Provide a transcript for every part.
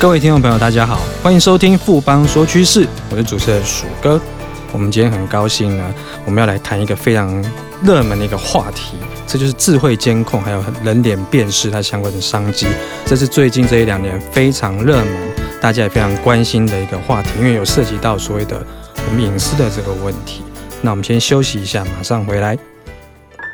各位听众朋友，大家好，欢迎收听富邦说趋势，我是主持人鼠哥。我们今天很高兴呢，我们要来谈一个非常热门的一个话题，这就是智慧监控还有人脸辨识它相关的商机。这是最近这一两年非常热门，大家也非常关心的一个话题，因为有涉及到所谓的我们隐私的这个问题。那我们先休息一下，马上回来。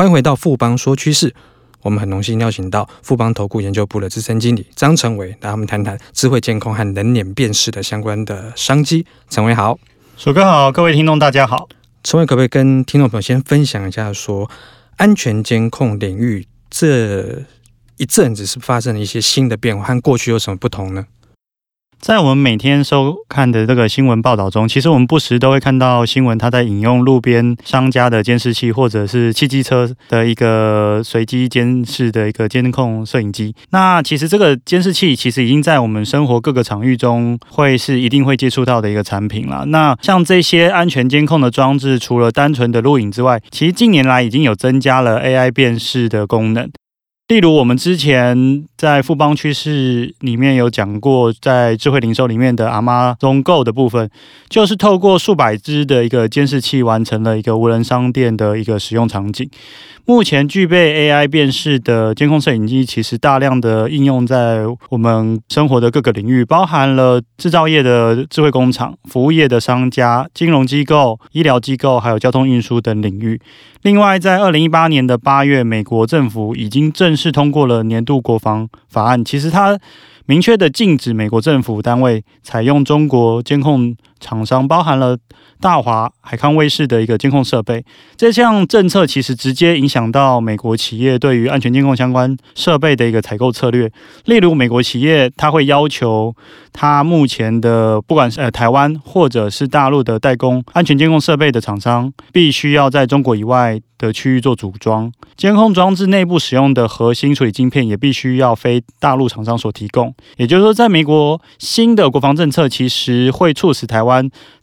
欢迎回到富邦说趋势，我们很荣幸邀请到富邦投顾研究部的资深经理张成伟来，我们谈谈智慧监控和人脸辨识的相关的商机。成伟好，鼠哥好，各位听众大家好。成伟可不可以跟听众朋友先分享一下说，说安全监控领域这一阵子是发生了一些新的变化，和过去有什么不同呢？在我们每天收看的这个新闻报道中，其实我们不时都会看到新闻，它在引用路边商家的监视器，或者是汽机车的一个随机监视的一个监控摄影机。那其实这个监视器其实已经在我们生活各个场域中会是一定会接触到的一个产品了。那像这些安全监控的装置，除了单纯的录影之外，其实近年来已经有增加了 AI 辨识的功能。例如，我们之前在富邦趋势里面有讲过，在智慧零售里面的阿妈中购的部分，就是透过数百支的一个监视器，完成了一个无人商店的一个使用场景。目前具备 AI 辨识的监控摄影机，其实大量的应用在我们生活的各个领域，包含了制造业的智慧工厂、服务业的商家、金融机构、医疗机构，还有交通运输等领域。另外，在二零一八年的八月，美国政府已经正式通过了年度国防法案。其实它明确的禁止美国政府单位采用中国监控厂商，包含了。大华、海康威视的一个监控设备，这项政策其实直接影响到美国企业对于安全监控相关设备的一个采购策略。例如，美国企业它会要求它目前的不管是呃台湾或者是大陆的代工安全监控设备的厂商，必须要在中国以外的区域做组装。监控装置内部使用的核心处理晶片也必须要非大陆厂商所提供。也就是说，在美国新的国防政策其实会促使台湾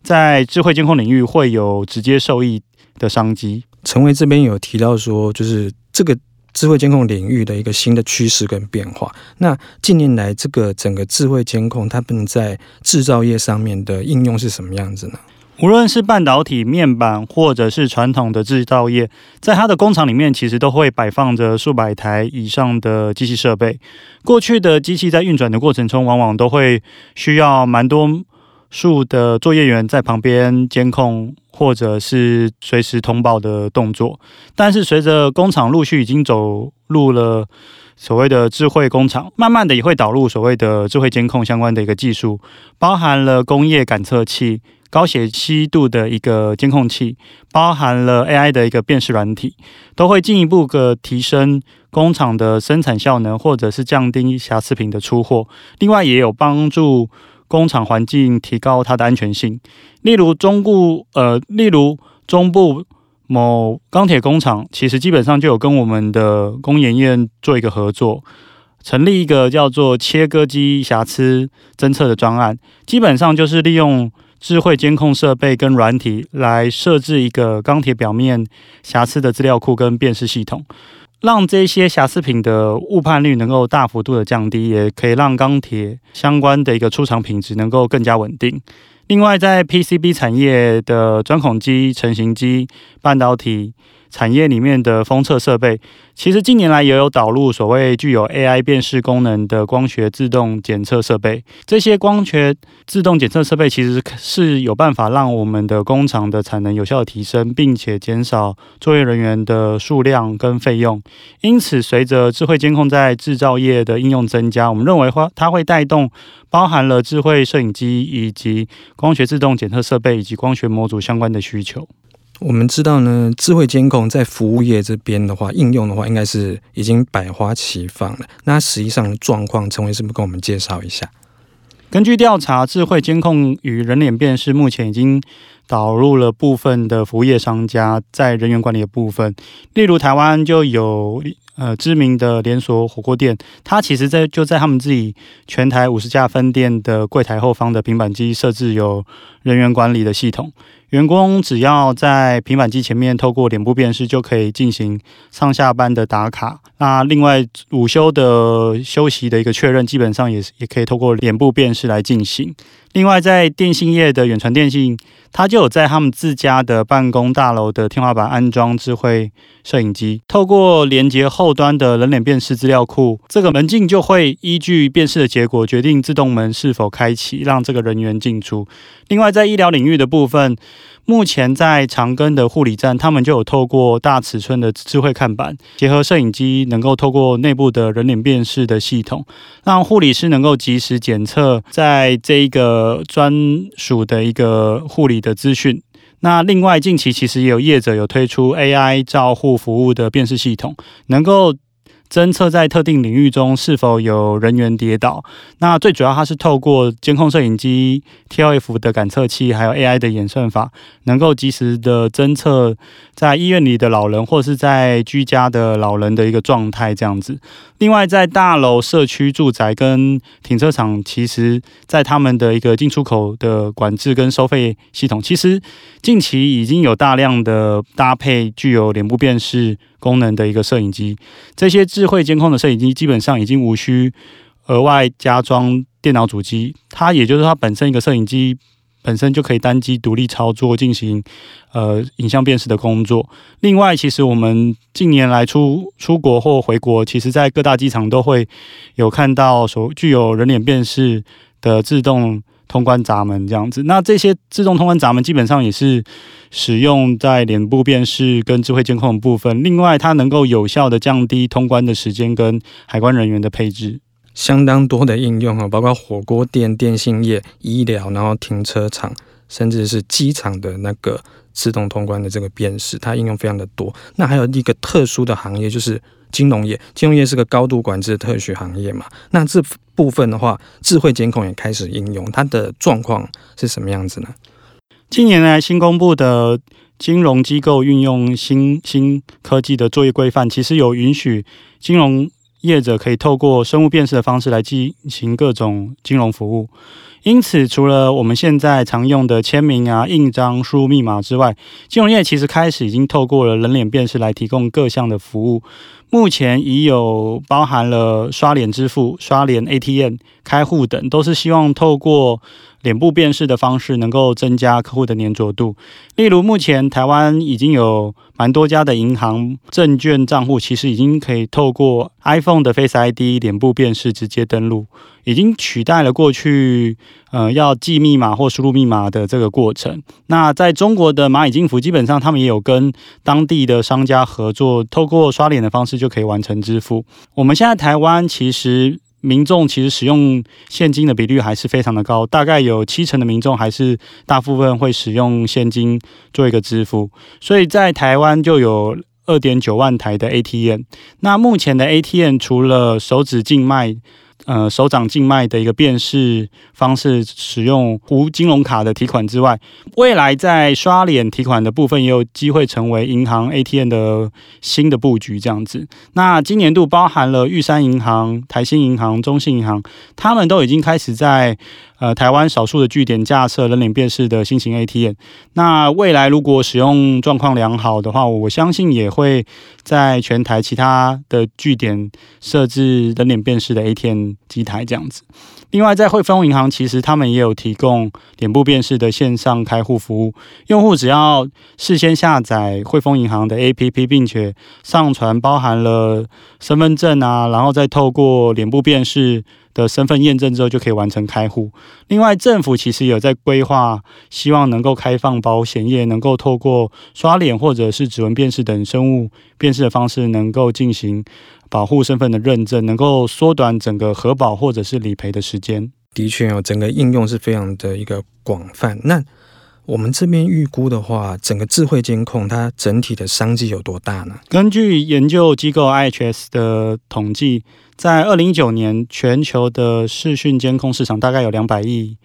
在智慧监控领域会有直接受益的商机。陈伟这边有提到说，就是这个智慧监控领域的一个新的趋势跟变化。那近年来，这个整个智慧监控它们在制造业上面的应用是什么样子呢？无论是半导体面板，或者是传统的制造业，在它的工厂里面，其实都会摆放着数百台以上的机器设备。过去的机器在运转的过程中，往往都会需要蛮多。数的作业员在旁边监控，或者是随时通报的动作。但是随着工厂陆续已经走入了所谓的智慧工厂，慢慢的也会导入所谓的智慧监控相关的一个技术，包含了工业感测器、高解析度的一个监控器，包含了 AI 的一个辨识软体，都会进一步的提升工厂的生产效能，或者是降低瑕疵品的出货。另外也有帮助。工厂环境提高它的安全性，例如中部呃，例如中部某钢铁工厂，其实基本上就有跟我们的工研院做一个合作，成立一个叫做切割机瑕疵侦测的专案，基本上就是利用智慧监控设备跟软体来设置一个钢铁表面瑕疵的资料库跟辨识系统。让这些瑕疵品的误判率能够大幅度的降低，也可以让钢铁相关的一个出厂品质能够更加稳定。另外，在 PCB 产业的钻孔机、成型机、半导体。产业里面的封测设备，其实近年来也有导入所谓具有 AI 辨识功能的光学自动检测设备。这些光学自动检测设备其实是有办法让我们的工厂的产能有效的提升，并且减少作业人员的数量跟费用。因此，随着智慧监控在制造业的应用增加，我们认为它会带动包含了智慧摄影机以及光学自动检测设备以及光学模组相关的需求。我们知道呢，智慧监控在服务业这边的话，应用的话，应该是已经百花齐放了。那实际上的状况，陈伟是不是跟我们介绍一下？根据调查，智慧监控与人脸辨识目前已经导入了部分的服务业商家在人员管理的部分，例如台湾就有呃知名的连锁火锅店，它其实在就在他们自己全台五十家分店的柜台后方的平板机设置有人员管理的系统。员工只要在平板机前面透过脸部辨识，就可以进行上下班的打卡。那另外午休的休息的一个确认，基本上也是也可以透过脸部辨识来进行。另外，在电信业的远传电信，它就有在他们自家的办公大楼的天花板安装智慧摄影机，透过连接后端的人脸辨识资料库，这个门禁就会依据辨识的结果决定自动门是否开启，让这个人员进出。另外，在医疗领域的部分，目前在长庚的护理站，他们就有透过大尺寸的智慧看板，结合摄影机，能够透过内部的人脸辨识的系统，让护理师能够及时检测在这一个呃专属的一个护理的资讯。那另外，近期其实也有业者有推出 AI 照护服务的辨识系统，能够。侦测在特定领域中是否有人员跌倒，那最主要它是透过监控摄影机、TLF 的感测器，还有 AI 的演算法，能够及时的侦测在医院里的老人或是在居家的老人的一个状态这样子。另外，在大楼、社区、住宅跟停车场，其实在他们的一个进出口的管制跟收费系统，其实近期已经有大量的搭配具有脸部辨识功能的一个摄影机，这些智慧监控的摄影机基本上已经无需额外加装电脑主机，它也就是它本身一个摄影机本身就可以单机独立操作进行呃影像辨识的工作。另外，其实我们近年来出出国或回国，其实在各大机场都会有看到所具有人脸辨识的自动通关闸门这样子。那这些自动通关闸门基本上也是。使用在脸部辨识跟智慧监控的部分，另外它能够有效的降低通关的时间跟海关人员的配置，相当多的应用啊，包括火锅店、电信业、医疗，然后停车场，甚至是机场的那个自动通关的这个辨识，它应用非常的多。那还有一个特殊的行业就是金融业，金融业是个高度管制的特许行业嘛，那这部分的话，智慧监控也开始应用，它的状况是什么样子呢？近年来新公布的金融机构运用新新科技的作业规范，其实有允许金融业者可以透过生物辨识的方式来进行各种金融服务。因此，除了我们现在常用的签名啊、印章、输入密码之外，金融业其实开始已经透过了人脸辨识来提供各项的服务。目前已有包含了刷脸支付、刷脸 ATM、开户等，都是希望透过脸部辨识的方式，能够增加客户的黏着度。例如，目前台湾已经有蛮多家的银行证券账户，其实已经可以透过 iPhone 的 Face ID 脸部辨识直接登录，已经取代了过去呃要记密码或输入密码的这个过程。那在中国的蚂蚁金服，基本上他们也有跟当地的商家合作，透过刷脸的方式就可以完成支付。我们现在台湾其实。民众其实使用现金的比率还是非常的高，大概有七成的民众还是大部分会使用现金做一个支付，所以在台湾就有二点九万台的 ATM。那目前的 ATM 除了手指静脉。呃，手掌静脉的一个辨识方式，使用无金融卡的提款之外，未来在刷脸提款的部分也有机会成为银行 ATM 的新的布局这样子。那今年度包含了玉山银行、台新银行、中信银行，他们都已经开始在。呃，台湾少数的据点架设人脸辨识的新型 ATM，那未来如果使用状况良好的话，我相信也会在全台其他的据点设置人脸辨识的 ATM 机台这样子。另外，在汇丰银行，其实他们也有提供脸部辨识的线上开户服务，用户只要事先下载汇丰银行的 APP，并且上传包含了身份证啊，然后再透过脸部辨识。的身份验证之后就可以完成开户。另外，政府其实有在规划，希望能够开放保险业能够透过刷脸或者是指纹辨识等生物辨识的方式，能够进行保护身份的认证，能够缩短整个核保或者是理赔的时间。的确哦，整个应用是非常的一个广泛。那我们这边预估的话，整个智慧监控它整体的商机有多大呢？根据研究机构 IHS 的统计，在二零一九年，全球的视讯监控市场大概有两百亿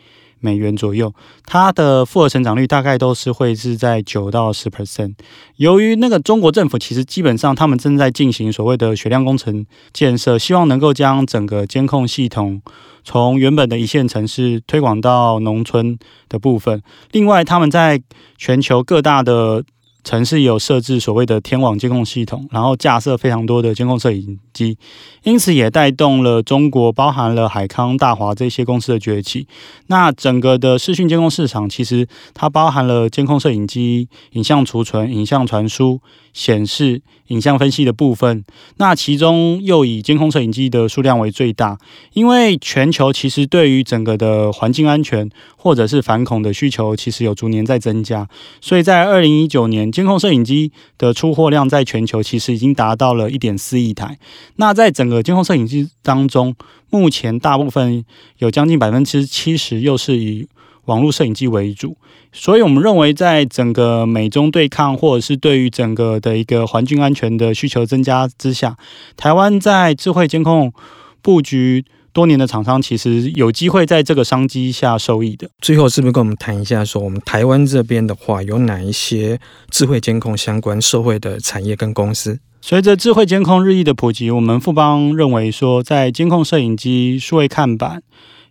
美元左右，它的复合成长率大概都是会是在九到十 percent。由于那个中国政府其实基本上他们正在进行所谓的血量工程建设，希望能够将整个监控系统从原本的一线城市推广到农村的部分。另外，他们在全球各大的城市有设置所谓的天网监控系统，然后架设非常多的监控摄影机，因此也带动了中国包含了海康、大华这些公司的崛起。那整个的视讯监控市场，其实它包含了监控摄影机、影像储存、影像传输、显示、影像分析的部分。那其中又以监控摄影机的数量为最大，因为全球其实对于整个的环境安全或者是反恐的需求，其实有逐年在增加。所以在二零一九年，监控摄影机的出货量在全球其实已经达到了一点四亿台。那在整个监控摄影机当中，目前大部分有将近百分之七十又是以网络摄影机为主。所以我们认为，在整个美中对抗或者是对于整个的一个环境安全的需求增加之下，台湾在智慧监控布局。多年的厂商其实有机会在这个商机下受益的。最后，是不是跟我们谈一下，说我们台湾这边的话，有哪一些智慧监控相关社会的产业跟公司？随着智慧监控日益的普及，我们富邦认为说，在监控摄影机、数位看板、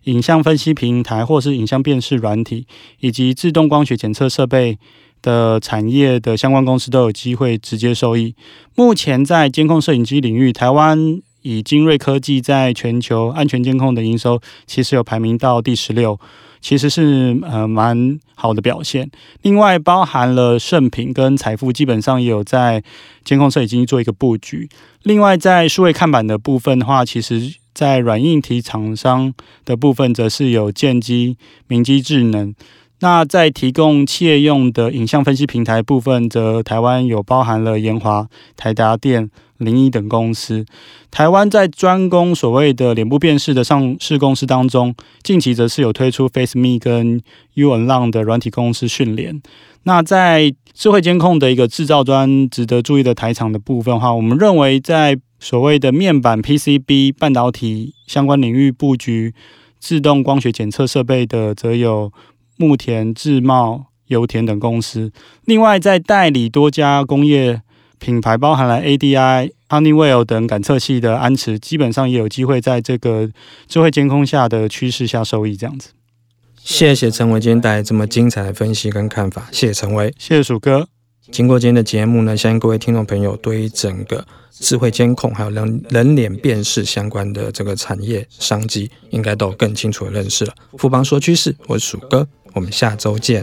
影像分析平台，或是影像辨识软体，以及自动光学检测设备的产业的相关公司都有机会直接受益。目前在监控摄影机领域，台湾。以精锐科技在全球安全监控的营收，其实有排名到第十六，其实是呃蛮好的表现。另外，包含了盛品跟财富，基本上也有在监控摄影机做一个布局。另外，在数位看板的部分的话，其实在软硬体厂商的部分，则是有建机、明基智能。那在提供企业用的影像分析平台部分，则台湾有包含了研华、台达电。零一等公司，台湾在专攻所谓的脸部辨识的上市公司当中，近期则是有推出 FaceMe 跟 YouAlone 的软体公司训练。那在智慧监控的一个制造端值得注意的台厂的部分的话，我们认为在所谓的面板 PCB 半导体相关领域布局自动光学检测设备的，则有木田、智茂、油田等公司。另外，在代理多家工业。品牌包含了 ADI、Honeywell 等感测器的安驰，基本上也有机会在这个智慧监控下的趋势下受益。这样子，谢谢陈伟今天带来这么精彩的分析跟看法，谢谢陈伟，谢谢鼠哥。经过今天的节目呢，相信各位听众朋友对于整个智慧监控还有人人脸辨识相关的这个产业商机，应该都更清楚的认识了。富邦说趋势，我是鼠哥，我们下周见。